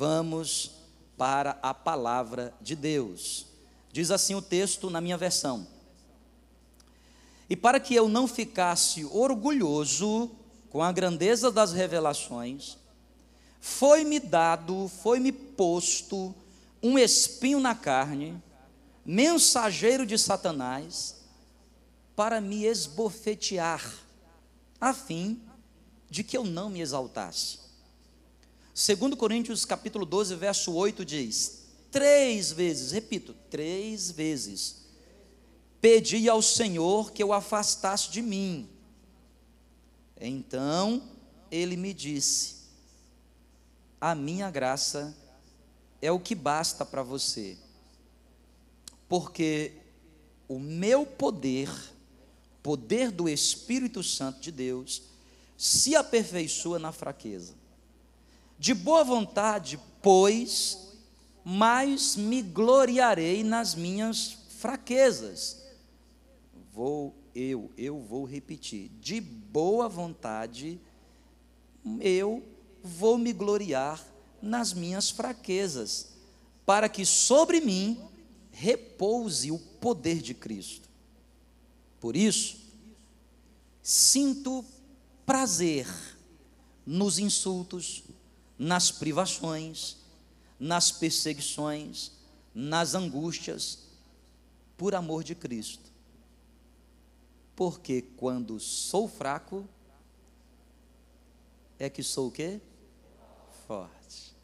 Vamos para a palavra de Deus. Diz assim o texto na minha versão. E para que eu não ficasse orgulhoso com a grandeza das revelações, foi-me dado, foi-me posto um espinho na carne, mensageiro de Satanás, para me esbofetear, a fim de que eu não me exaltasse. Segundo Coríntios capítulo 12, verso 8 diz: Três vezes, repito, três vezes pedi ao Senhor que eu afastasse de mim. Então ele me disse: A minha graça é o que basta para você, porque o meu poder, poder do Espírito Santo de Deus, se aperfeiçoa na fraqueza. De boa vontade, pois, mais me gloriarei nas minhas fraquezas vou eu, eu vou repetir, de boa vontade, eu vou me gloriar nas minhas fraquezas, para que sobre mim repouse o poder de Cristo. Por isso, sinto prazer nos insultos, nas privações, nas perseguições, nas angústias, por amor de Cristo porque quando sou fraco, é que sou o quê? Forte.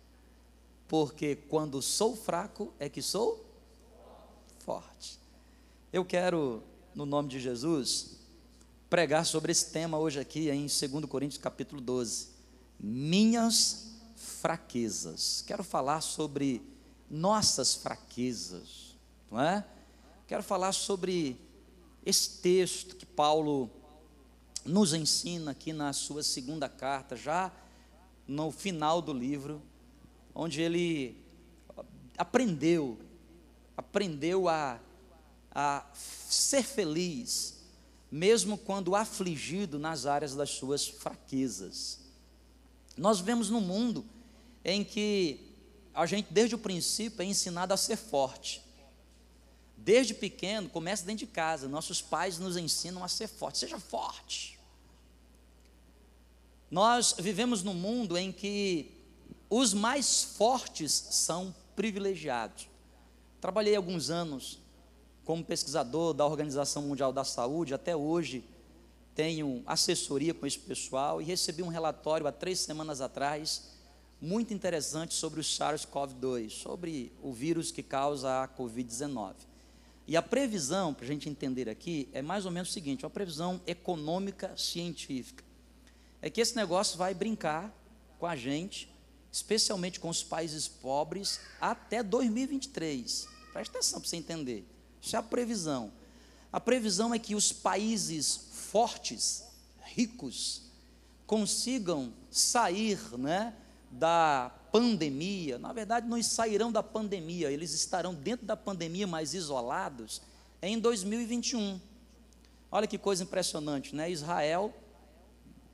Porque quando sou fraco, é que sou forte. Eu quero, no nome de Jesus, pregar sobre esse tema hoje aqui em 2 Coríntios capítulo 12. Minhas fraquezas. Quero falar sobre nossas fraquezas, não é? Quero falar sobre esse texto que Paulo nos ensina aqui na sua segunda carta, já no final do livro, onde ele aprendeu, aprendeu a, a ser feliz, mesmo quando afligido nas áreas das suas fraquezas. Nós vemos num mundo em que a gente, desde o princípio, é ensinado a ser forte. Desde pequeno, começa dentro de casa. Nossos pais nos ensinam a ser forte. Seja forte. Nós vivemos num mundo em que os mais fortes são privilegiados. Trabalhei alguns anos como pesquisador da Organização Mundial da Saúde, até hoje tenho assessoria com esse pessoal e recebi um relatório há três semanas atrás, muito interessante sobre o SARS-CoV-2, sobre o vírus que causa a Covid-19. E a previsão, para a gente entender aqui, é mais ou menos o seguinte: uma previsão econômica científica. É que esse negócio vai brincar com a gente, especialmente com os países pobres, até 2023. Presta atenção para você entender. Isso é a previsão. A previsão é que os países fortes, ricos, consigam sair né, da pandemia, na verdade não sairão da pandemia, eles estarão dentro da pandemia, mas isolados, em 2021. Olha que coisa impressionante, né? Israel,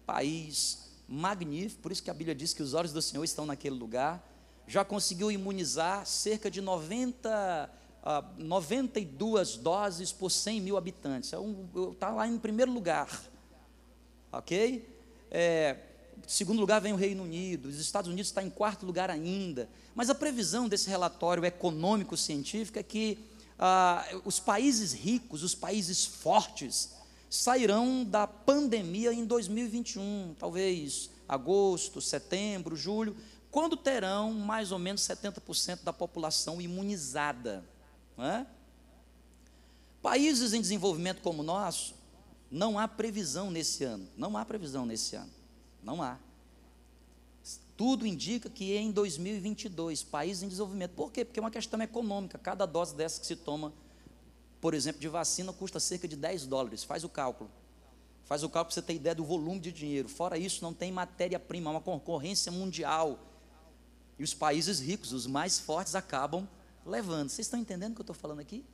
país magnífico, por isso que a Bíblia diz que os olhos do Senhor estão naquele lugar, já conseguiu imunizar cerca de 90, uh, 92 doses por 100 mil habitantes. Está é um, tá lá em primeiro lugar, ok? É, segundo lugar vem o Reino Unido, os Estados Unidos está em quarto lugar ainda. Mas a previsão desse relatório econômico-científico é que ah, os países ricos, os países fortes, sairão da pandemia em 2021, talvez agosto, setembro, julho, quando terão mais ou menos 70% da população imunizada. É? Países em desenvolvimento como o nosso, não há previsão nesse ano, não há previsão nesse ano. Não há. Tudo indica que em 2022, país em desenvolvimento. Por quê? Porque é uma questão econômica. Cada dose dessa que se toma, por exemplo, de vacina, custa cerca de 10 dólares. Faz o cálculo. Faz o cálculo para você ter ideia do volume de dinheiro. Fora isso, não tem matéria-prima, é uma concorrência mundial. E os países ricos, os mais fortes, acabam levando. Vocês estão entendendo o que eu estou falando aqui?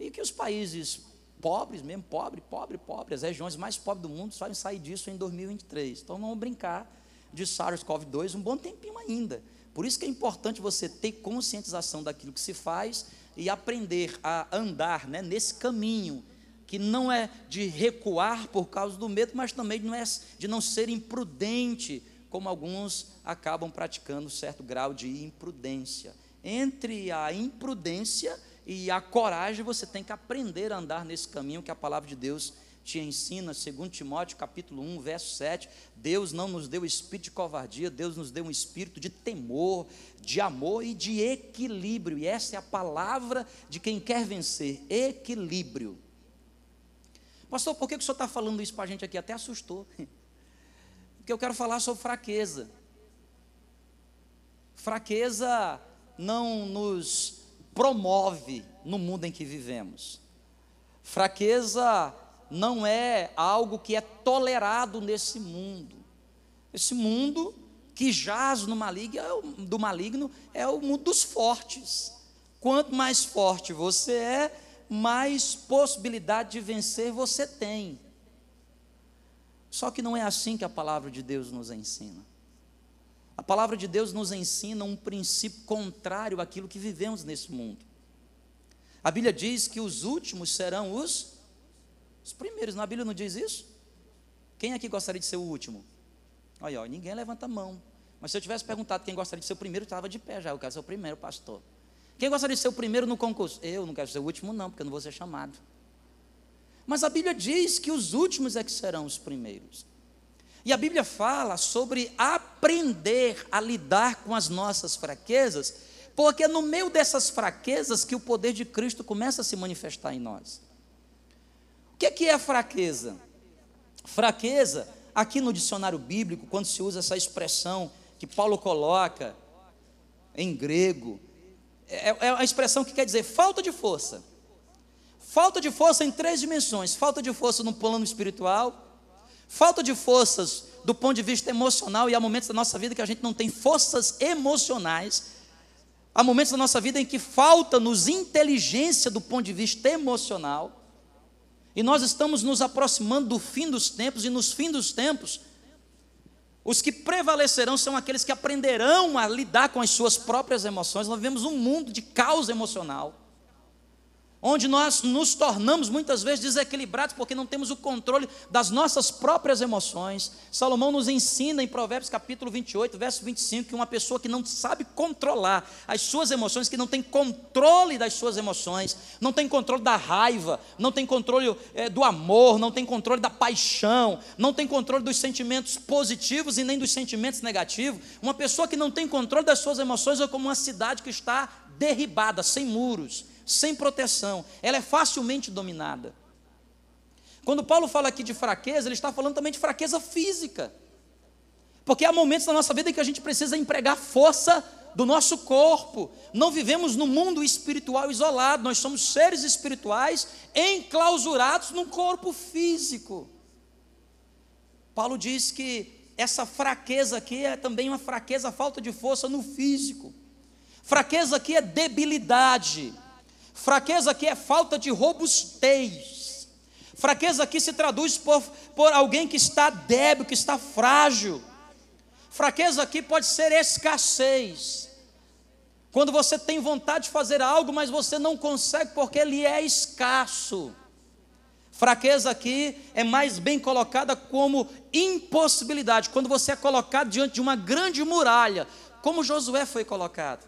E que os países pobres mesmo, pobre, pobre, pobre. As regiões mais pobres do mundo só sair disso em 2023. Então vamos brincar de SARS-CoV-2 um bom tempinho ainda. Por isso que é importante você ter conscientização daquilo que se faz e aprender a andar né, nesse caminho, que não é de recuar por causa do medo, mas também não é de não ser imprudente, como alguns acabam praticando certo grau de imprudência. Entre a imprudência e a coragem, você tem que aprender a andar nesse caminho que a palavra de Deus te ensina, segundo Timóteo capítulo 1, verso 7, Deus não nos deu espírito de covardia, Deus nos deu um espírito de temor, de amor e de equilíbrio. E essa é a palavra de quem quer vencer, equilíbrio. Pastor, por que o senhor está falando isso para a gente aqui? Até assustou. Porque eu quero falar sobre fraqueza. Fraqueza não nos promove no mundo em que vivemos. Fraqueza não é algo que é tolerado nesse mundo. Esse mundo que jaz no maligno, é do maligno é o mundo dos fortes. Quanto mais forte você é, mais possibilidade de vencer você tem. Só que não é assim que a palavra de Deus nos ensina. A palavra de Deus nos ensina um princípio contrário àquilo que vivemos nesse mundo. A Bíblia diz que os últimos serão os os primeiros, na Bíblia não diz isso? Quem aqui gostaria de ser o último? Olha, ó, ninguém levanta a mão. Mas se eu tivesse perguntado quem gostaria de ser o primeiro, estava de pé já. Eu quero ser o primeiro, pastor. Quem gostaria de ser o primeiro no concurso? Eu não quero ser o último, não, porque eu não vou ser chamado. Mas a Bíblia diz que os últimos é que serão os primeiros. E a Bíblia fala sobre aprender a lidar com as nossas fraquezas, porque é no meio dessas fraquezas que o poder de Cristo começa a se manifestar em nós que, que é fraqueza? Fraqueza, aqui no dicionário bíblico, quando se usa essa expressão que Paulo coloca em grego, é, é a expressão que quer dizer falta de força. Falta de força em três dimensões: falta de força no plano espiritual, falta de forças do ponto de vista emocional, e há momentos da nossa vida que a gente não tem forças emocionais, há momentos da nossa vida em que falta-nos inteligência do ponto de vista emocional. E nós estamos nos aproximando do fim dos tempos, e nos fim dos tempos, os que prevalecerão são aqueles que aprenderão a lidar com as suas próprias emoções. Nós vivemos um mundo de caos emocional onde nós nos tornamos muitas vezes desequilibrados porque não temos o controle das nossas próprias emoções. Salomão nos ensina em Provérbios capítulo 28, verso 25, que uma pessoa que não sabe controlar as suas emoções, que não tem controle das suas emoções, não tem controle da raiva, não tem controle é, do amor, não tem controle da paixão, não tem controle dos sentimentos positivos e nem dos sentimentos negativos. Uma pessoa que não tem controle das suas emoções é como uma cidade que está derribada, sem muros sem proteção, ela é facilmente dominada. Quando Paulo fala aqui de fraqueza, ele está falando também de fraqueza física. Porque há momentos na nossa vida em que a gente precisa empregar força do nosso corpo. Não vivemos no mundo espiritual isolado, nós somos seres espirituais enclausurados num corpo físico. Paulo diz que essa fraqueza aqui é também uma fraqueza, falta de força no físico. Fraqueza aqui é debilidade. Fraqueza aqui é falta de robustez. Fraqueza aqui se traduz por, por alguém que está débil, que está frágil. Fraqueza aqui pode ser escassez. Quando você tem vontade de fazer algo, mas você não consegue porque ele é escasso. Fraqueza aqui é mais bem colocada como impossibilidade, quando você é colocado diante de uma grande muralha, como Josué foi colocado.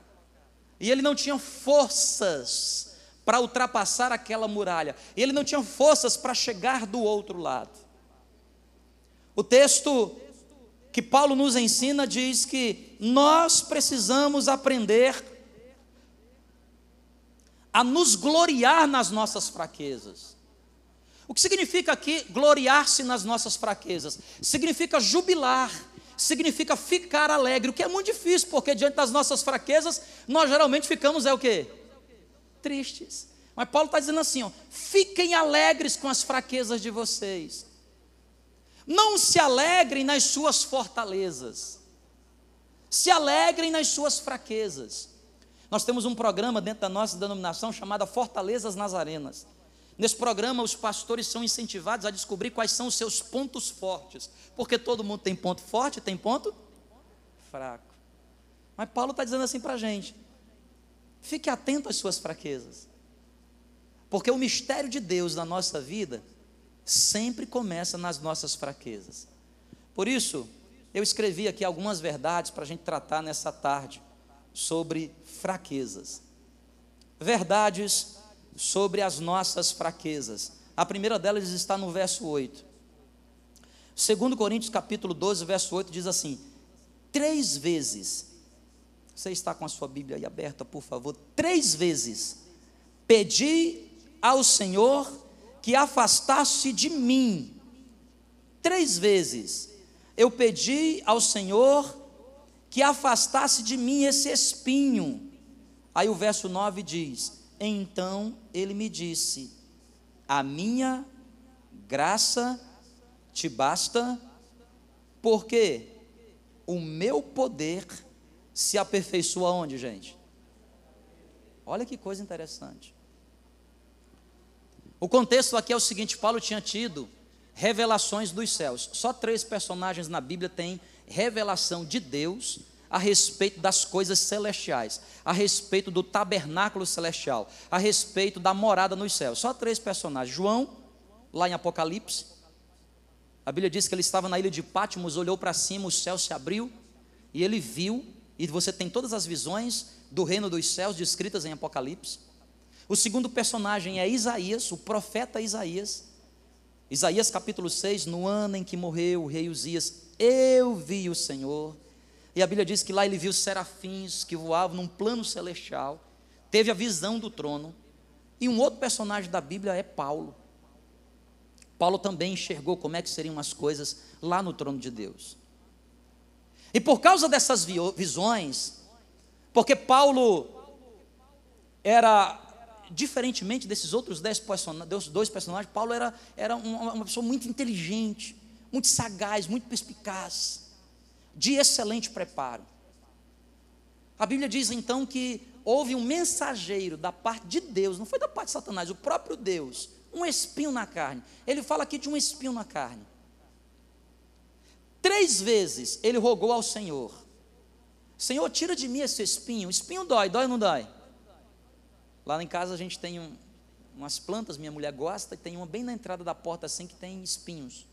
E ele não tinha forças para ultrapassar aquela muralha. Ele não tinha forças para chegar do outro lado. O texto que Paulo nos ensina diz que nós precisamos aprender a nos gloriar nas nossas fraquezas. O que significa aqui gloriar-se nas nossas fraquezas? Significa jubilar, significa ficar alegre, o que é muito difícil, porque diante das nossas fraquezas, nós geralmente ficamos é o quê? Tristes. Mas Paulo está dizendo assim: ó, fiquem alegres com as fraquezas de vocês. Não se alegrem nas suas fortalezas. Se alegrem nas suas fraquezas. Nós temos um programa dentro da nossa denominação chamado Fortalezas Nazarenas. Nesse programa, os pastores são incentivados a descobrir quais são os seus pontos fortes, porque todo mundo tem ponto forte, tem ponto fraco. Mas Paulo está dizendo assim para a gente: fique atento às suas fraquezas. Porque o mistério de Deus na nossa vida sempre começa nas nossas fraquezas. Por isso, eu escrevi aqui algumas verdades para a gente tratar nessa tarde sobre fraquezas. Verdades sobre as nossas fraquezas. A primeira delas está no verso 8. Segundo Coríntios capítulo 12, verso 8 diz assim: Três vezes, você está com a sua Bíblia aí aberta, por favor, três vezes pedi ao Senhor que afastasse de mim. Três vezes eu pedi ao Senhor que afastasse de mim esse espinho. Aí o verso 9 diz: Então ele me disse: A minha graça te basta, porque o meu poder se aperfeiçoa onde, gente? Olha que coisa interessante. O contexto aqui é o seguinte: Paulo tinha tido revelações dos céus. Só três personagens na Bíblia têm revelação de Deus a respeito das coisas celestiais, a respeito do tabernáculo celestial, a respeito da morada nos céus. Só três personagens. João, lá em Apocalipse, a Bíblia diz que ele estava na ilha de Patmos, olhou para cima, o céu se abriu e ele viu, e você tem todas as visões do reino dos céus descritas em Apocalipse. O segundo personagem é Isaías, o profeta Isaías. Isaías capítulo 6, no ano em que morreu o rei Uzias, eu vi o Senhor. E a Bíblia diz que lá ele viu serafins que voavam num plano celestial, teve a visão do trono. E um outro personagem da Bíblia é Paulo. Paulo também enxergou como é que seriam as coisas lá no trono de Deus. E por causa dessas visões, porque Paulo era diferentemente desses outros dez dois personagens, Paulo era, era uma pessoa muito inteligente, muito sagaz, muito perspicaz, de excelente preparo. A Bíblia diz então que houve um mensageiro da parte de Deus, não foi da parte de Satanás, o próprio Deus, um espinho na carne. Ele fala aqui de um espinho na carne. Três vezes ele rogou ao Senhor: Senhor, tira de mim esse espinho. O espinho dói, dói ou não dói? Lá em casa a gente tem um, umas plantas, minha mulher gosta, e tem uma bem na entrada da porta assim que tem espinhos.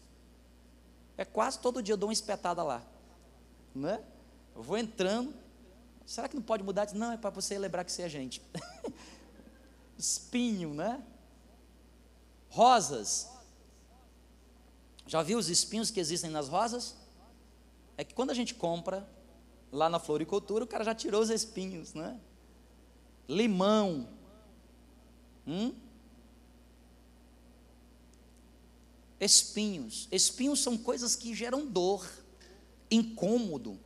É quase todo dia eu dou uma espetada lá. Né? Eu vou entrando. Será que não pode mudar? Não, é para você lembrar que você é gente. Espinho, né? Rosas. Já viu os espinhos que existem nas rosas? É que quando a gente compra lá na floricultura, o cara já tirou os espinhos, né? Limão. Hum? Espinhos. Espinhos são coisas que geram dor, incômodo.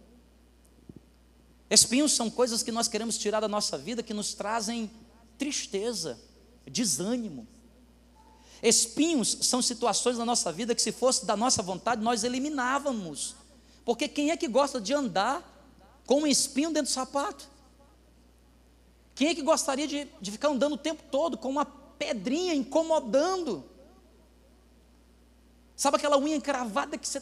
Espinhos são coisas que nós queremos tirar da nossa vida que nos trazem tristeza, desânimo. Espinhos são situações na nossa vida que, se fosse da nossa vontade, nós eliminávamos. Porque quem é que gosta de andar com um espinho dentro do sapato? Quem é que gostaria de, de ficar andando o tempo todo com uma pedrinha incomodando? Sabe aquela unha encravada que você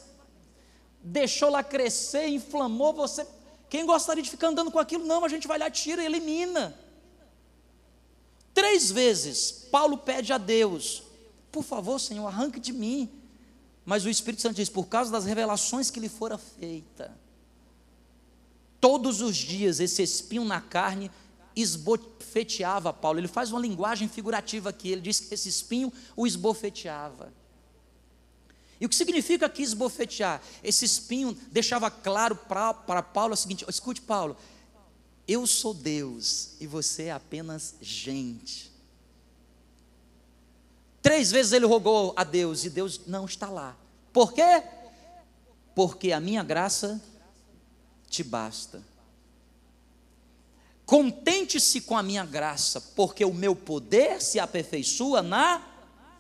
deixou lá crescer, inflamou você? Quem gostaria de ficar andando com aquilo? Não, a gente vai lá, tira e elimina. Três vezes Paulo pede a Deus por favor, Senhor, arranque de mim. Mas o Espírito Santo diz: por causa das revelações que lhe fora feita, todos os dias esse espinho na carne esbofeteava Paulo. Ele faz uma linguagem figurativa aqui. Ele diz que esse espinho o esbofeteava. E o que significa aqui esbofetear? Esse espinho deixava claro para Paulo o seguinte: escute, Paulo, eu sou Deus e você é apenas gente. Três vezes ele rogou a Deus e Deus não está lá. Por quê? Porque a minha graça te basta. Contente-se com a minha graça, porque o meu poder se aperfeiçoa na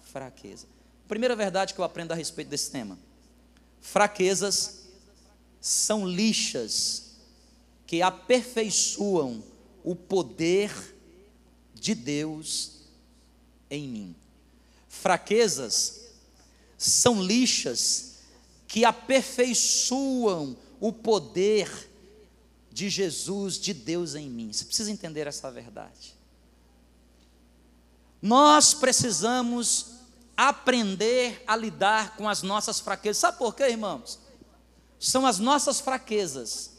fraqueza. Primeira verdade que eu aprendo a respeito desse tema: fraquezas são lixas que aperfeiçoam o poder de Deus em mim fraquezas são lixas que aperfeiçoam o poder de Jesus, de Deus em mim. Você precisa entender essa verdade. Nós precisamos aprender a lidar com as nossas fraquezas. Sabe por quê, irmãos? São as nossas fraquezas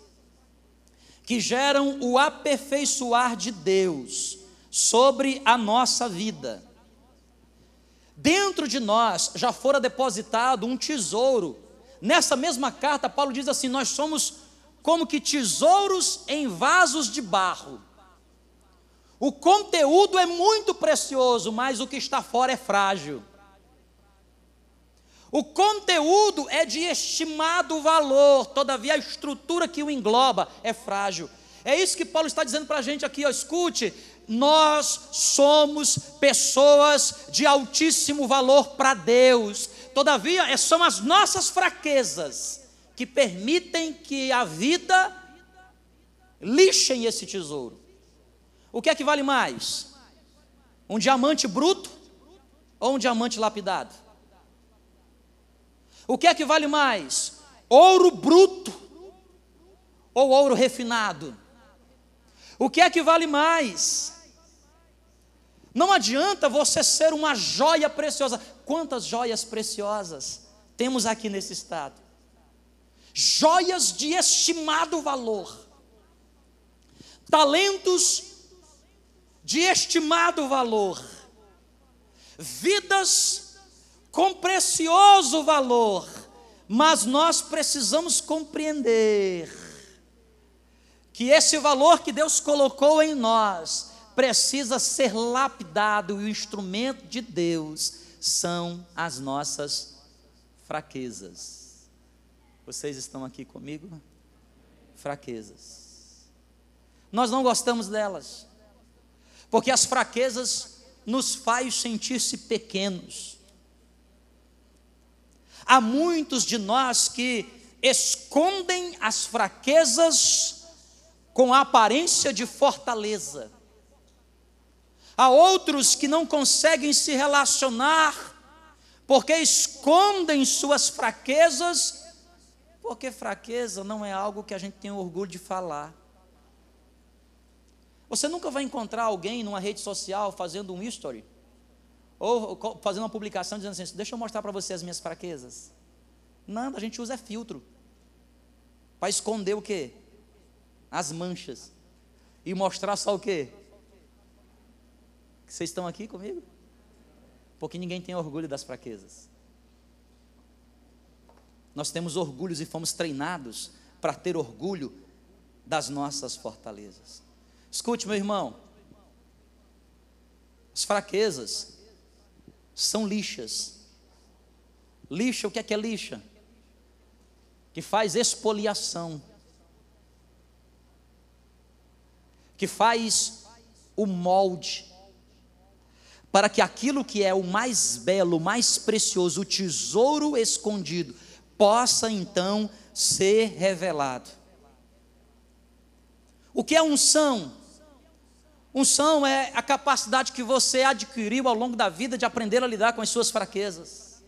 que geram o aperfeiçoar de Deus sobre a nossa vida. Dentro de nós já fora depositado um tesouro. Nessa mesma carta, Paulo diz assim: Nós somos como que tesouros em vasos de barro. O conteúdo é muito precioso, mas o que está fora é frágil. O conteúdo é de estimado valor, todavia a estrutura que o engloba é frágil. É isso que Paulo está dizendo para a gente aqui, ó, escute, nós somos pessoas de altíssimo valor para Deus, todavia é, são as nossas fraquezas que permitem que a vida lixem esse tesouro. O que é que vale mais? Um diamante bruto ou um diamante lapidado? O que é que vale mais? Ouro bruto ou ouro refinado? O que é que vale mais? Não adianta você ser uma joia preciosa. Quantas joias preciosas temos aqui nesse estado? Joias de estimado valor, talentos de estimado valor, vidas com precioso valor, mas nós precisamos compreender que esse valor que Deus colocou em nós precisa ser lapidado e o instrumento de Deus são as nossas fraquezas. Vocês estão aqui comigo? Fraquezas. Nós não gostamos delas, porque as fraquezas nos faz sentir-se pequenos Há muitos de nós que escondem as fraquezas com a aparência de fortaleza. Há outros que não conseguem se relacionar porque escondem suas fraquezas, porque fraqueza não é algo que a gente tem orgulho de falar. Você nunca vai encontrar alguém numa rede social fazendo um history ou fazendo uma publicação dizendo assim: deixa eu mostrar para você as minhas fraquezas. Não, a gente usa filtro. Para esconder o quê? As manchas. E mostrar só o quê? Vocês estão aqui comigo? Porque ninguém tem orgulho das fraquezas. Nós temos orgulhos e fomos treinados para ter orgulho das nossas fortalezas. Escute, meu irmão. As fraquezas são lixas. Lixa, o que é que é lixa? Que faz expoliação. Que faz o molde. Para que aquilo que é o mais belo, o mais precioso, o tesouro escondido, possa então ser revelado. O que é unção? Unção é a capacidade que você adquiriu ao longo da vida de aprender a lidar com as suas fraquezas.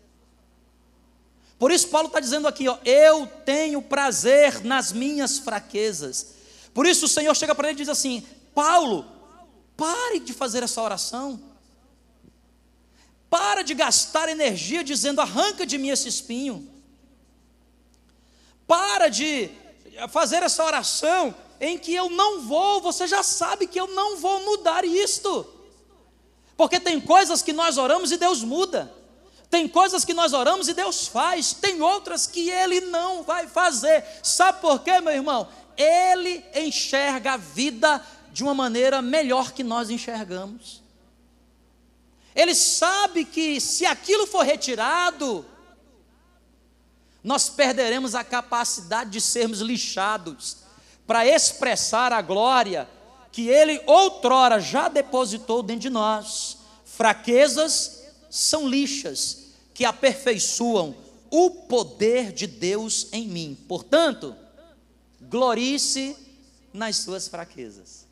Por isso, Paulo está dizendo aqui: ó, eu tenho prazer nas minhas fraquezas. Por isso, o Senhor chega para ele e diz assim: Paulo, pare de fazer essa oração. Para de gastar energia dizendo: arranca de mim esse espinho. Para de fazer essa oração em que eu não vou, você já sabe que eu não vou mudar isto. Porque tem coisas que nós oramos e Deus muda. Tem coisas que nós oramos e Deus faz, tem outras que Ele não vai fazer. Sabe por quê, meu irmão? Ele enxerga a vida de uma maneira melhor que nós enxergamos. Ele sabe que se aquilo for retirado, nós perderemos a capacidade de sermos lixados para expressar a glória que Ele outrora já depositou dentro de nós. Fraquezas são lixas que aperfeiçoam o poder de Deus em mim. Portanto, glorie-se nas suas fraquezas.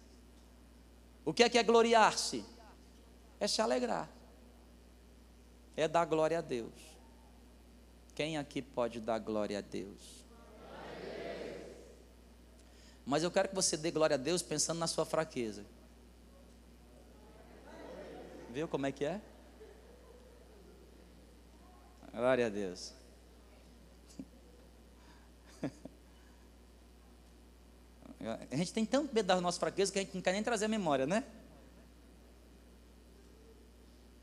O que é que é gloriar-se? É se alegrar. É dar glória a Deus. Quem aqui pode dar glória a Deus? Mas eu quero que você dê glória a Deus pensando na sua fraqueza. Viu como é que é? Glória a Deus. A gente tem tanto medo das nossas fraquezas que a gente não quer nem trazer a memória, né?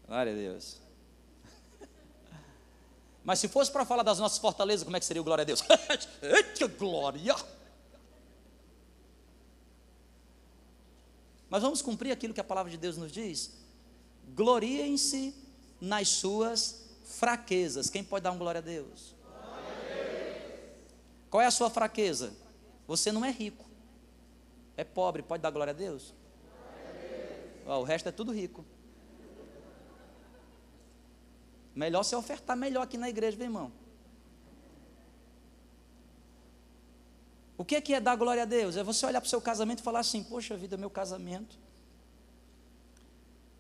Glória a Deus. Mas se fosse para falar das nossas fortalezas, como é que seria o glória a Deus? Eita glória! Mas vamos cumprir aquilo que a palavra de Deus nos diz? Gloriem-se nas suas fraquezas. Quem pode dar um glória a Deus? Glória a Deus? Qual é a sua fraqueza? Você não é rico. É pobre, pode dar glória a Deus? Glória a Deus. o resto é tudo rico. Melhor você ofertar melhor aqui na igreja, meu irmão. O que é, que é dar glória a Deus? É você olhar para o seu casamento e falar assim: Poxa vida, meu casamento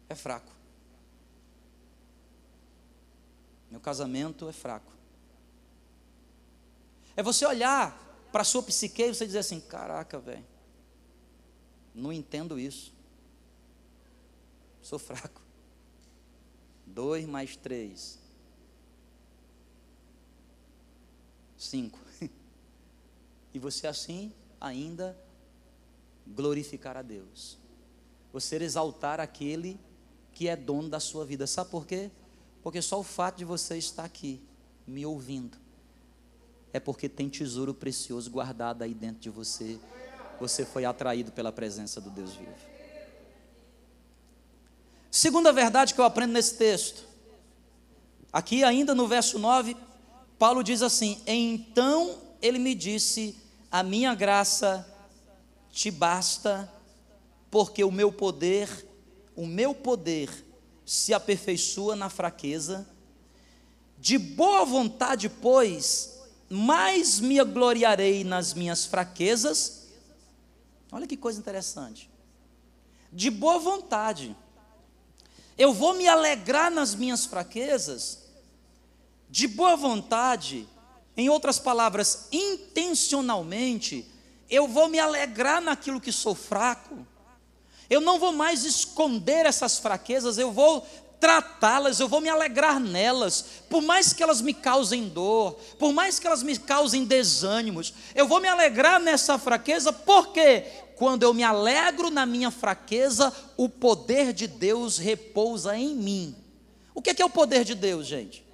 é fraco. Meu casamento é fraco. É você olhar para a sua psique e você dizer assim: Caraca, velho, não entendo isso. Sou fraco. Dois mais três. Cinco. E você assim ainda glorificar a Deus. Você exaltar aquele que é dono da sua vida. Sabe por quê? Porque só o fato de você estar aqui, me ouvindo, é porque tem tesouro precioso guardado aí dentro de você. Você foi atraído pela presença do Deus vivo. Segunda verdade que eu aprendo nesse texto. Aqui, ainda no verso 9, Paulo diz assim: Então ele me disse: A minha graça te basta, porque o meu poder, o meu poder se aperfeiçoa na fraqueza. De boa vontade, pois, mais me gloriarei nas minhas fraquezas. Olha que coisa interessante. De boa vontade eu vou me alegrar nas minhas fraquezas, de boa vontade, em outras palavras, intencionalmente, eu vou me alegrar naquilo que sou fraco, eu não vou mais esconder essas fraquezas, eu vou tratá-las, eu vou me alegrar nelas, por mais que elas me causem dor, por mais que elas me causem desânimos, eu vou me alegrar nessa fraqueza, por quê? Quando eu me alegro na minha fraqueza, o poder de Deus repousa em mim. O que é, o poder de Deus, gente?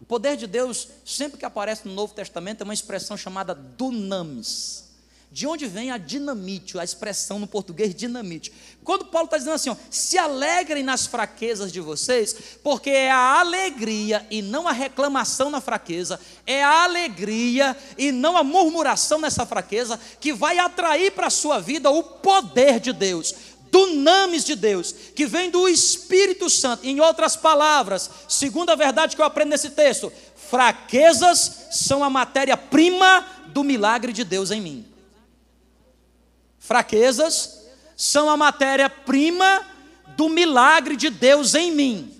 O poder de Deus, sempre que aparece no Novo Testamento, é uma expressão chamada dunamis. De onde vem a dinamite, a expressão no português dinamite? Quando Paulo está dizendo assim, ó, se alegrem nas fraquezas de vocês, porque é a alegria e não a reclamação na fraqueza, é a alegria e não a murmuração nessa fraqueza que vai atrair para a sua vida o poder de Deus, dunamis de Deus, que vem do Espírito Santo. Em outras palavras, segunda verdade que eu aprendo nesse texto, fraquezas são a matéria-prima do milagre de Deus em mim fraquezas, são a matéria-prima do milagre de Deus em mim.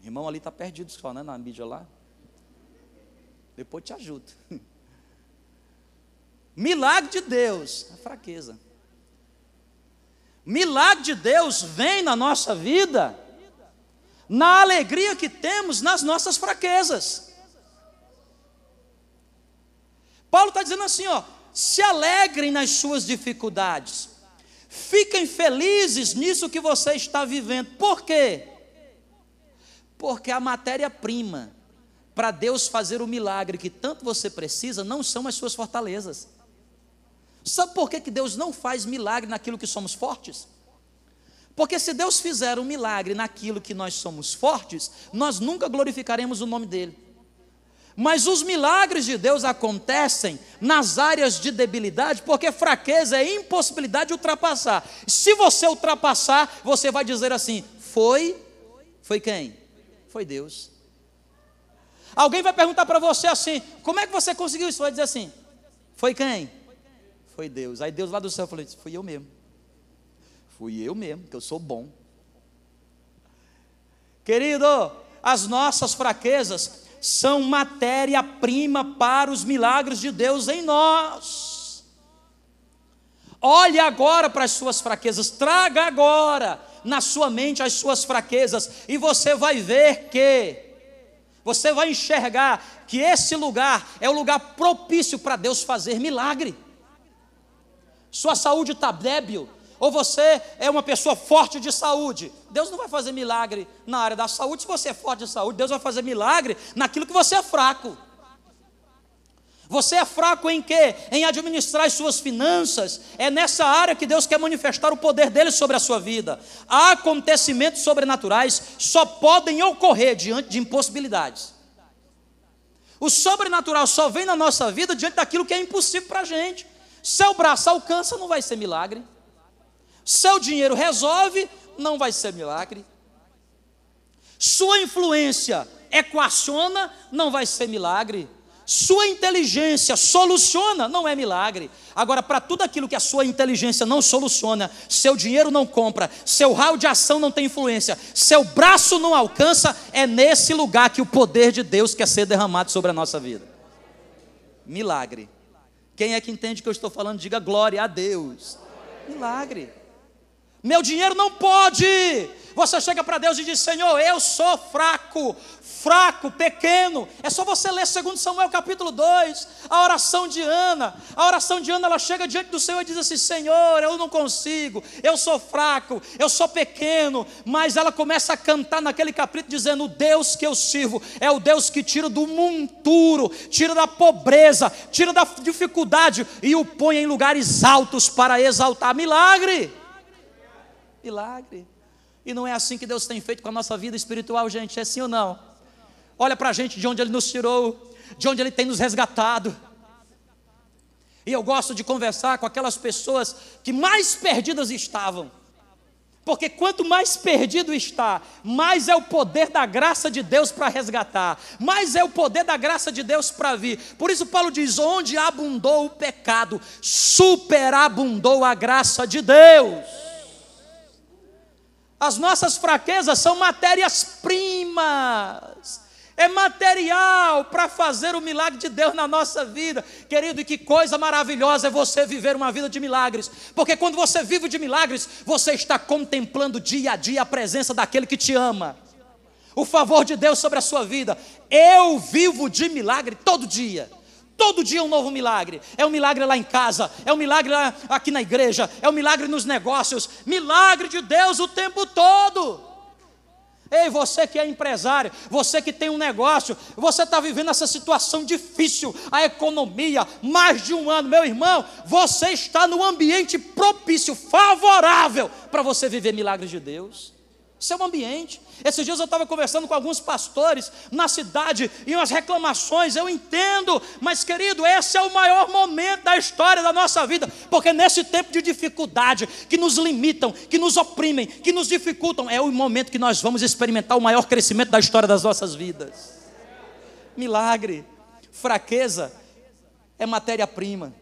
O irmão ali está perdido só, né? Na mídia lá. Depois te ajudo. Milagre de Deus, a fraqueza. Milagre de Deus vem na nossa vida, na alegria que temos nas nossas fraquezas. Paulo está dizendo assim, ó, se alegrem nas suas dificuldades. Fiquem felizes nisso que você está vivendo. Por quê? Porque a matéria-prima para Deus fazer o milagre que tanto você precisa não são as suas fortalezas. Sabe por que, que Deus não faz milagre naquilo que somos fortes? Porque se Deus fizer um milagre naquilo que nós somos fortes, nós nunca glorificaremos o nome dele. Mas os milagres de Deus acontecem nas áreas de debilidade, porque fraqueza é impossibilidade de ultrapassar. Se você ultrapassar, você vai dizer assim: foi, foi quem? Foi Deus. Alguém vai perguntar para você assim: como é que você conseguiu isso? Vai dizer assim: foi quem? Foi Deus. Aí Deus lá do céu falou: fui eu mesmo. Fui eu mesmo, que eu sou bom. Querido, as nossas fraquezas São matéria-prima para os milagres de Deus em nós. Olhe agora para as suas fraquezas, traga agora na sua mente as suas fraquezas, e você vai ver que, você vai enxergar que esse lugar é o lugar propício para Deus fazer milagre. Sua saúde está débil, ou você é uma pessoa forte de saúde. Deus não vai fazer milagre na área da saúde se você é forte de saúde, Deus vai fazer milagre naquilo que você é fraco. Você é fraco em quê? Em administrar as suas finanças. É nessa área que Deus quer manifestar o poder dele sobre a sua vida. Acontecimentos sobrenaturais só podem ocorrer diante de impossibilidades. O sobrenatural só vem na nossa vida diante daquilo que é impossível para a gente. Seu braço alcança, não vai ser milagre. Seu dinheiro resolve, não vai ser milagre. Sua influência equaciona, não vai ser milagre. Sua inteligência soluciona, não é milagre. Agora, para tudo aquilo que a sua inteligência não soluciona, seu dinheiro não compra, seu raio de ação não tem influência, seu braço não alcança, é nesse lugar que o poder de Deus quer ser derramado sobre a nossa vida. Milagre. Quem é que entende que eu estou falando? Diga glória a Deus. Milagre. Meu dinheiro não pode. Você chega para Deus e diz: Senhor, eu sou fraco, fraco, pequeno. É só você ler 2 Samuel capítulo 2, a oração de Ana. A oração de Ana, ela chega diante do Senhor e diz assim: Senhor, eu não consigo, eu sou fraco, eu sou pequeno. Mas ela começa a cantar naquele capítulo dizendo: O Deus que eu sirvo é o Deus que tira do monturo, tira da pobreza, tira da dificuldade e o põe em lugares altos para exaltar. Milagre! Milagre. E não é assim que Deus tem feito com a nossa vida espiritual, gente, é sim ou não? Olha para a gente de onde Ele nos tirou, de onde Ele tem nos resgatado. E eu gosto de conversar com aquelas pessoas que mais perdidas estavam. Porque quanto mais perdido está, mais é o poder da graça de Deus para resgatar, mais é o poder da graça de Deus para vir. Por isso, Paulo diz: onde abundou o pecado, superabundou a graça de Deus. As nossas fraquezas são matérias-primas. É material para fazer o milagre de Deus na nossa vida. Querido, e que coisa maravilhosa é você viver uma vida de milagres. Porque quando você vive de milagres, você está contemplando dia a dia a presença daquele que te ama. O favor de Deus sobre a sua vida. Eu vivo de milagre todo dia. Todo dia um novo milagre. É um milagre lá em casa, é um milagre aqui na igreja, é um milagre nos negócios. Milagre de Deus o tempo todo. Ei, você que é empresário, você que tem um negócio, você está vivendo essa situação difícil, a economia, mais de um ano, meu irmão, você está no ambiente propício, favorável para você viver milagres de Deus. Isso é ambiente. Esses dias eu estava conversando com alguns pastores na cidade e umas reclamações, eu entendo, mas querido, esse é o maior momento da história da nossa vida, porque nesse tempo de dificuldade, que nos limitam, que nos oprimem, que nos dificultam, é o momento que nós vamos experimentar o maior crescimento da história das nossas vidas. Milagre, fraqueza é matéria-prima.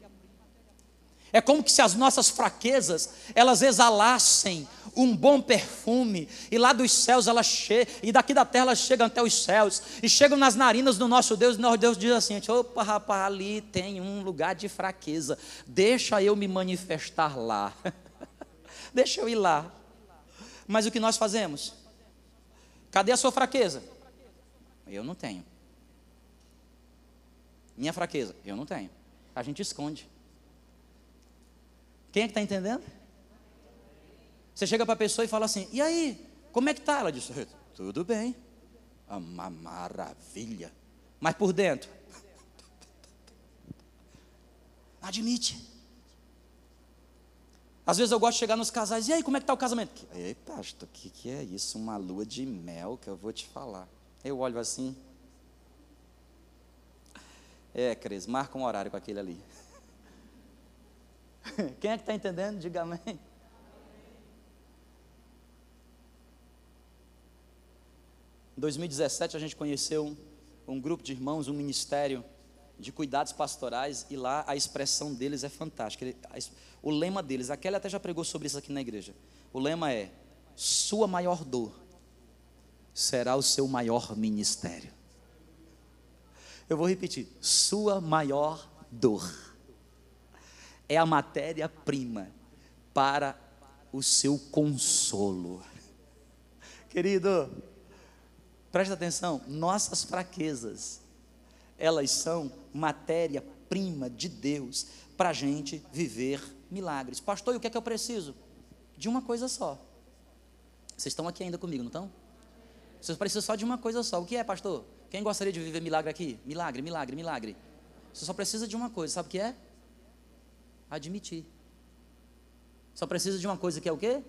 É como se as nossas fraquezas, elas exalassem um bom perfume, e lá dos céus elas chegam, e daqui da terra elas chegam até os céus, e chegam nas narinas do nosso Deus, e nosso Deus diz assim: opa, rapaz, ali tem um lugar de fraqueza, deixa eu me manifestar lá, deixa eu ir lá. Mas o que nós fazemos? Cadê a sua fraqueza? Eu não tenho. Minha fraqueza? Eu não tenho. A gente esconde. Quem é que está entendendo? Você chega para a pessoa e fala assim: e aí, como é que está? Ela diz: tudo bem, uma maravilha. Mas por dentro, admite. Às vezes eu gosto de chegar nos casais, e aí, como é que está o casamento? Ei, pastor, o que, que é isso? Uma lua de mel que eu vou te falar. Eu olho assim. É, Cris, marca um horário com aquele ali. Quem é que está entendendo? Diga amém. Em 2017 a gente conheceu um, grupo de irmãos, um ministério de cuidados pastorais, e lá a expressão deles é fantástica. O lema deles, aquele até já pregou sobre isso aqui na igreja. O lema é: Sua maior dor será o seu maior ministério. Eu vou repetir: sua maior dor é a matéria-prima para o seu consolo. Querido, preste atenção: nossas fraquezas, elas são matéria-prima de Deus para a gente viver milagres. Pastor, e o que é que eu preciso? De uma coisa só. Vocês estão aqui ainda comigo, não estão? Vocês precisam só de uma coisa só. O que é, pastor? Quem gostaria de viver milagre aqui? Milagre, milagre, milagre. Você só precisa de uma coisa, sabe o que é? Admitir. Só precisa de uma coisa que é o quê?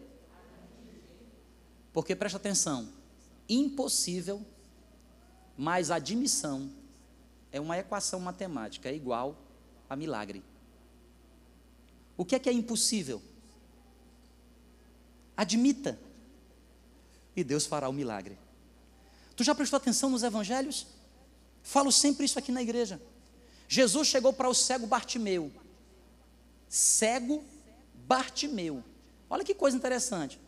Porque presta atenção, impossível mais admissão é uma equação matemática, é igual a milagre. O que é que é impossível? Admita. E Deus fará o milagre. Tu já prestou atenção nos evangelhos? Falo sempre isso aqui na igreja. Jesus chegou para o cego Bartimeu. Cego Bartimeu. Olha que coisa interessante.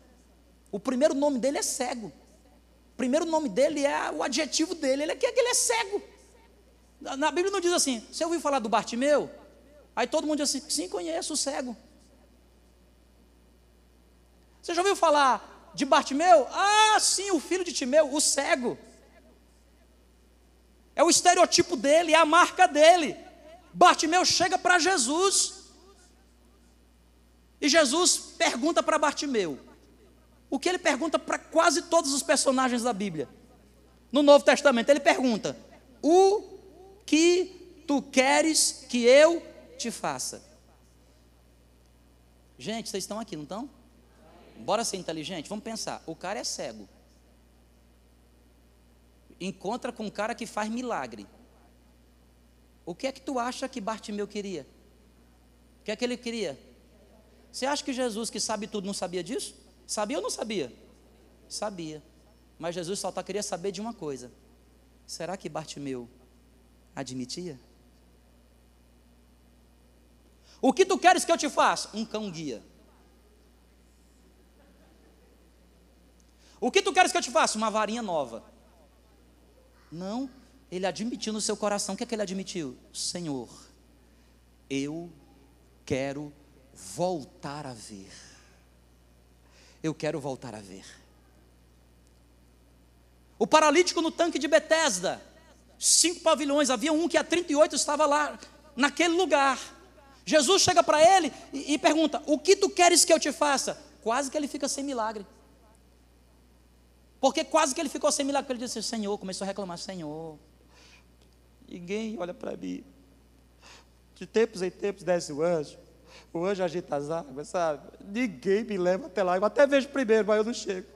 O primeiro nome dele é cego. O primeiro nome dele é o adjetivo dele. Ele é que ele é cego. Na Bíblia não diz assim, você ouviu falar do Bartimeu? Aí todo mundo diz assim, sim, conheço o cego. Você já ouviu falar de Bartimeu? Ah, sim, o filho de Timeu, o cego. É o estereotipo dele, é a marca dele. Bartimeu chega para Jesus. E Jesus pergunta para Bartimeu o que ele pergunta para quase todos os personagens da Bíblia. No Novo Testamento, ele pergunta: O que tu queres que eu te faça? Gente, vocês estão aqui, não estão? Bora ser inteligente? Vamos pensar. O cara é cego. Encontra com um cara que faz milagre. O que é que tu acha que Bartimeu queria? O que é que ele queria? Você acha que Jesus, que sabe tudo, não sabia disso? Sabia ou não sabia? Sabia. Mas Jesus só tá, queria saber de uma coisa: será que Bartimeu admitia? O que tu queres que eu te faça? Um cão guia. O que tu queres que eu te faça? Uma varinha nova. Não, ele admitiu no seu coração. O que é que ele admitiu? Senhor, eu quero voltar a ver. Eu quero voltar a ver. O paralítico no tanque de Betesda, cinco pavilhões, havia um que há 38 estava lá, naquele lugar. Jesus chega para ele e, e pergunta: O que tu queres que eu te faça? Quase que ele fica sem milagre. Porque quase que ele ficou sem milagre. Ele disse: Senhor, começou a reclamar: Senhor, ninguém olha para mim. De tempos em tempos desce o anjo. O anjo agita as águas, sabe? Ninguém me leva até lá. Eu até vejo primeiro, mas eu não chego.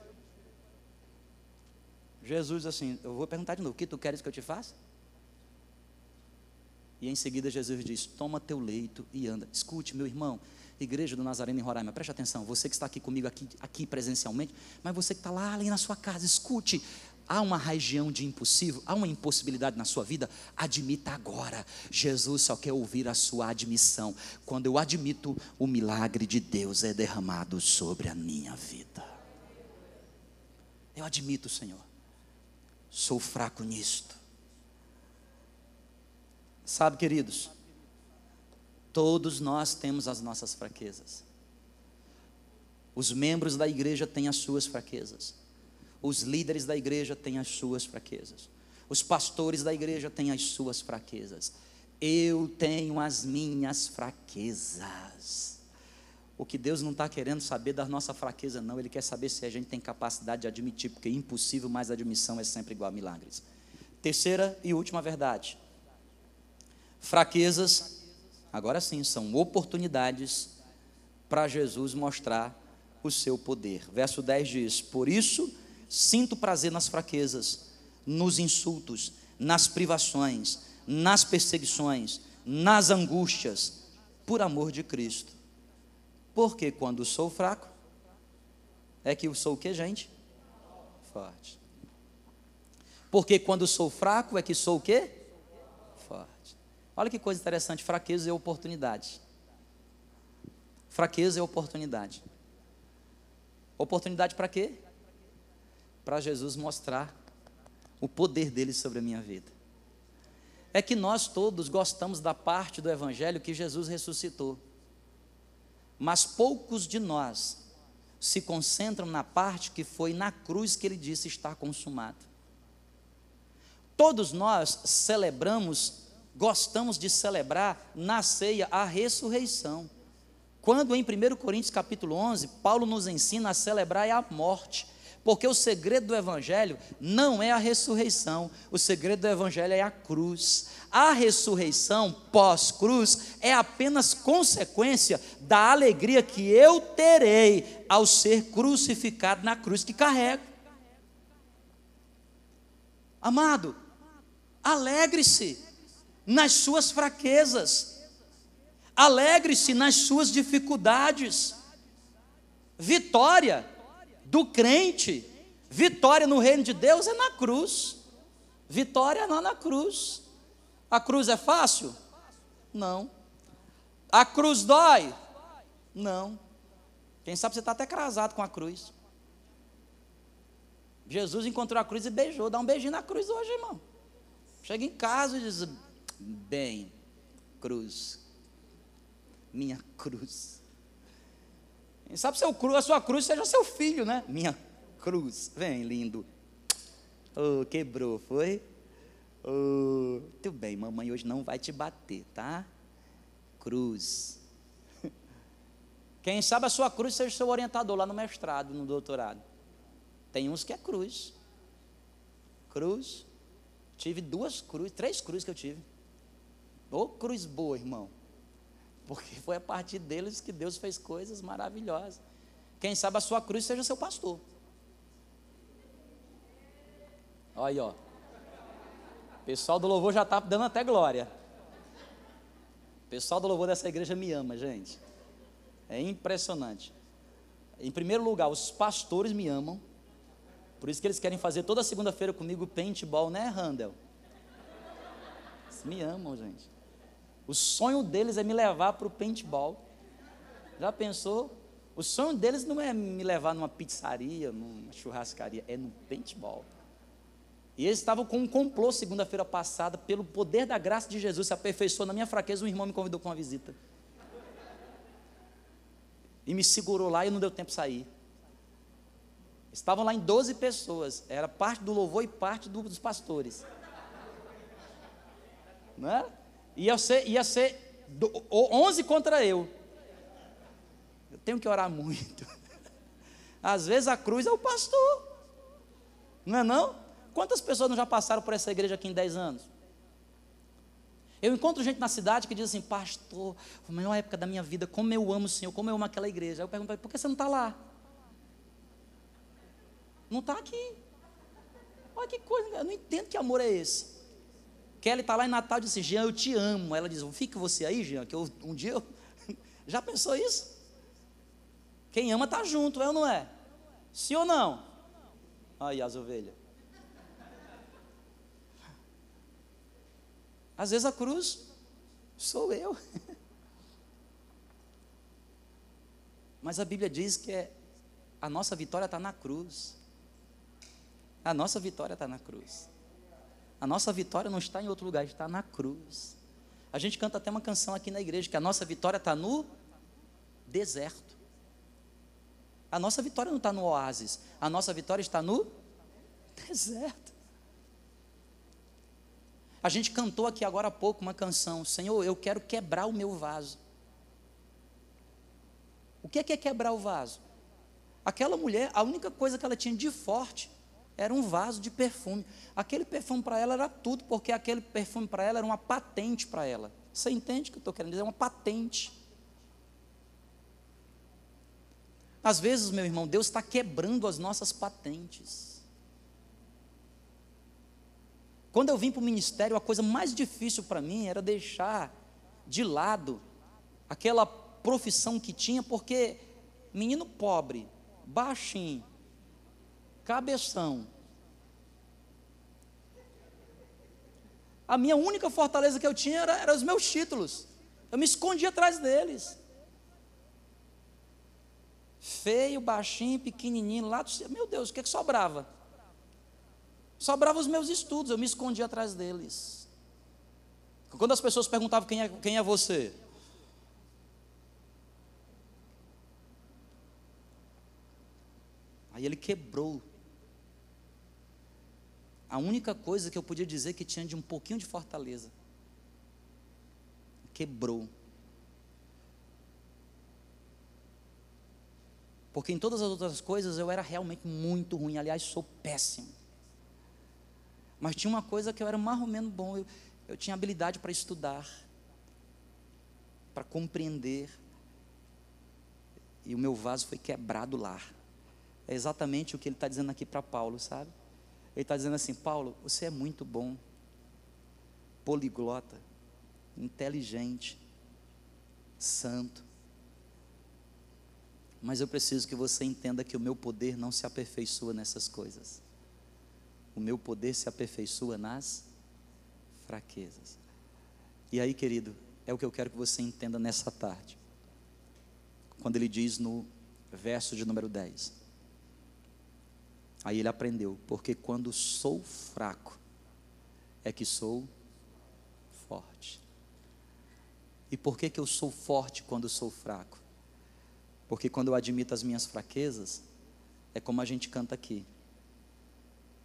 Jesus, assim, eu vou perguntar de novo: O que tu queres que eu te faça? E em seguida Jesus diz: Toma teu leito e anda. Escute, meu irmão, igreja do Nazareno em Roraima, preste atenção. Você que está aqui comigo, aqui, aqui presencialmente, mas você que está lá ali na sua casa, escute. Há uma região de impossível, há uma impossibilidade na sua vida, admita agora. Jesus só quer ouvir a sua admissão. Quando eu admito, o milagre de Deus é derramado sobre a minha vida. Eu admito, Senhor, sou fraco nisto. Sabe, queridos, todos nós temos as nossas fraquezas. Os membros da igreja têm as suas fraquezas. Os líderes da igreja têm as suas fraquezas. Os pastores da igreja têm as suas fraquezas. Eu tenho as minhas fraquezas. O que Deus não está querendo saber da nossa fraqueza, não. Ele quer saber se a gente tem capacidade de admitir, porque é impossível, mas admissão é sempre igual a milagres. Terceira e última verdade. Fraquezas, agora sim, são oportunidades para Jesus mostrar o seu poder. Verso 10 diz: Por isso sinto prazer nas fraquezas, nos insultos, nas privações, nas perseguições, nas angústias, por amor de Cristo. Porque quando sou fraco, é que eu sou o que, gente? Forte. Porque quando sou fraco, é que sou o que? Olha que coisa interessante: fraqueza é oportunidade. Fraqueza é oportunidade. Oportunidade para quê? Para Jesus mostrar o poder dele sobre a minha vida. é que nós todos gostamos da parte do Evangelho que Jesus ressuscitou. Mas poucos de nós se concentram na parte que foi na cruz que ele disse estar consumado. Todos nós celebramos, gostamos de celebrar na ceia a ressurreição. Quando em 1 Coríntios capítulo 11, Paulo nos ensina a celebrar a morte, porque o segredo do evangelho não é a ressurreição, o segredo do evangelho é a cruz. A ressurreição pós-cruz é apenas consequência da alegria que eu terei ao ser crucificado na cruz que carrego. Amado, alegre-se nas suas fraquezas, alegre-se nas suas dificuldades. Vitória do crente, vitória no reino de Deus é na cruz. Vitória não na cruz. A cruz é fácil? Não. A cruz dói? Não. Quem sabe você está até crasado com a cruz. Jesus encontrou a cruz e beijou. Dá um beijinho na cruz hoje, irmão. Chega em casa e diz: Bem, cruz, minha cruz. Quem sabe seu cruz, a sua cruz seja seu filho, né? Minha cruz. Vem, lindo. Oh, quebrou, foi? Oh, tudo bem, mamãe hoje não vai te bater, tá? Cruz. Quem sabe a sua cruz seja seu orientador lá no mestrado, no doutorado. Tem uns que é cruz. Cruz. Tive duas cruzes, três cruzes que eu tive. Ô oh, cruz boa, irmão. Porque foi a partir deles que Deus fez coisas maravilhosas. Quem sabe a sua cruz seja seu pastor. Olha aí, ó. O pessoal do louvor já está dando até glória. O pessoal do louvor dessa igreja me ama, gente. É impressionante. Em primeiro lugar, os pastores me amam. Por isso que eles querem fazer toda segunda-feira comigo paintball, né, Randall? Eles me amam, gente. O sonho deles é me levar para o paintball. Já pensou? O sonho deles não é me levar numa pizzaria, numa churrascaria, é no paintball. E eles estavam com um complô segunda-feira passada, pelo poder da graça de Jesus, se aperfeiçoou na minha fraqueza, um irmão me convidou para uma visita. E me segurou lá e não deu tempo de sair. Estavam lá em 12 pessoas, era parte do louvor e parte do, dos pastores. Não é? Ia ser, ia ser 11 contra eu. Eu tenho que orar muito. Às vezes a cruz é o pastor. Não é não? Quantas pessoas não já passaram por essa igreja aqui em 10 anos? Eu encontro gente na cidade que diz assim, pastor, a maior época da minha vida, como eu amo o Senhor, como eu amo aquela igreja. Aí eu pergunto, por que você não está lá? Não está aqui. Olha que coisa, eu não entendo que amor é esse. Kelly está lá em Natal e diz assim, Jean, eu te amo. Ela diz, fica você aí, Jean, que eu, um dia eu... Já pensou isso? Quem ama está junto, é ou não é? Sim ou não? Aí as ovelhas. Às vezes a cruz sou eu. Mas a Bíblia diz que é, a nossa vitória está na cruz. A nossa vitória está na cruz. A nossa vitória não está em outro lugar, está na cruz. A gente canta até uma canção aqui na igreja que a nossa vitória está no deserto. A nossa vitória não está no oásis, a nossa vitória está no deserto. A gente cantou aqui agora há pouco uma canção: Senhor, eu quero quebrar o meu vaso. O que é, que é quebrar o vaso? Aquela mulher, a única coisa que ela tinha de forte era um vaso de perfume. Aquele perfume para ela era tudo, porque aquele perfume para ela era uma patente para ela. Você entende o que eu estou querendo dizer? É uma patente. Às vezes, meu irmão, Deus está quebrando as nossas patentes. Quando eu vim para o ministério, a coisa mais difícil para mim era deixar de lado aquela profissão que tinha, porque menino pobre, baixinho, cabeção. A minha única fortaleza que eu tinha era, era os meus títulos. Eu me escondia atrás deles. Feio, baixinho, pequenininho, lá do Meu Deus, o que, é que sobrava? Sobrava os meus estudos, eu me escondia atrás deles. Quando as pessoas perguntavam quem é, quem é você, Aí ele quebrou. A única coisa que eu podia dizer que tinha de um pouquinho de fortaleza. Quebrou. Porque em todas as outras coisas eu era realmente muito ruim, aliás, sou péssimo. Mas tinha uma coisa que eu era mais ou menos bom, eu, eu tinha habilidade para estudar, para compreender. E o meu vaso foi quebrado lá. É exatamente o que ele está dizendo aqui para Paulo, sabe? Ele está dizendo assim: Paulo, você é muito bom, poliglota, inteligente, santo. Mas eu preciso que você entenda que o meu poder não se aperfeiçoa nessas coisas. O meu poder se aperfeiçoa nas fraquezas. E aí, querido, é o que eu quero que você entenda nessa tarde. Quando ele diz no verso de número 10: Aí ele aprendeu, porque quando sou fraco, é que sou forte. E por que, que eu sou forte quando sou fraco? Porque quando eu admito as minhas fraquezas, é como a gente canta aqui.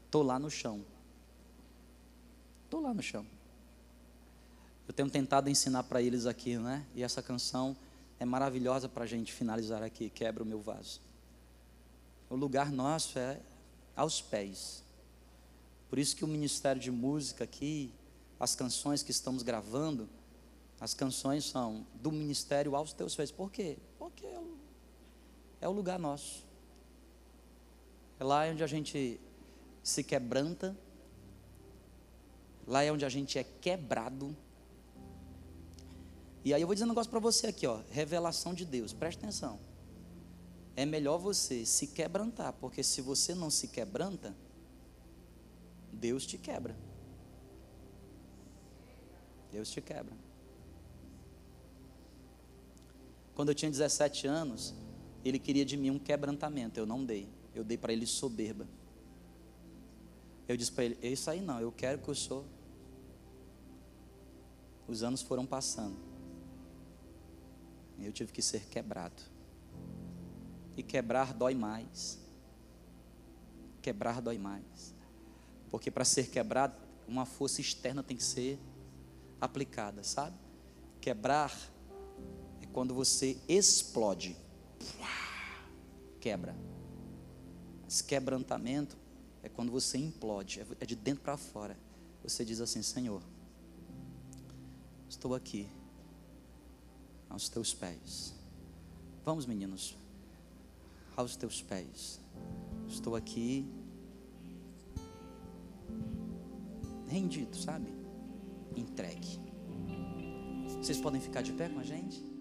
Estou lá no chão. Estou lá no chão. Eu tenho tentado ensinar para eles aqui, né? E essa canção é maravilhosa para a gente finalizar aqui. Quebra o meu vaso. O lugar nosso é aos pés. Por isso que o ministério de música aqui, as canções que estamos gravando, as canções são do ministério aos teus pés. Por quê? Porque é o, é lugar nosso. É lá onde a gente se quebranta, lá é onde a gente é quebrado. E aí eu vou dizer um negócio para você aqui, ó, revelação de Deus, presta atenção é melhor você se quebrantar, porque se você não se quebranta, Deus te quebra. Deus te quebra. Quando eu tinha 17 anos, ele queria de mim um quebrantamento, eu não dei. Eu dei para ele soberba. Eu disse para ele: Isso aí não, eu quero que o senhor. Os anos foram passando. Eu tive que ser quebrado. E quebrar dói mais. Quebrar dói mais. Porque para ser quebrado, uma força externa tem que ser aplicada, sabe? Quebrar é quando você explode. Quebra. Mas quebrantamento é quando você implode, é de dentro para fora. Você diz assim: Senhor, estou aqui, aos teus pés. Vamos, meninos aos teus pés. Estou aqui rendido, sabe? Entregue. Vocês podem ficar de pé com a gente?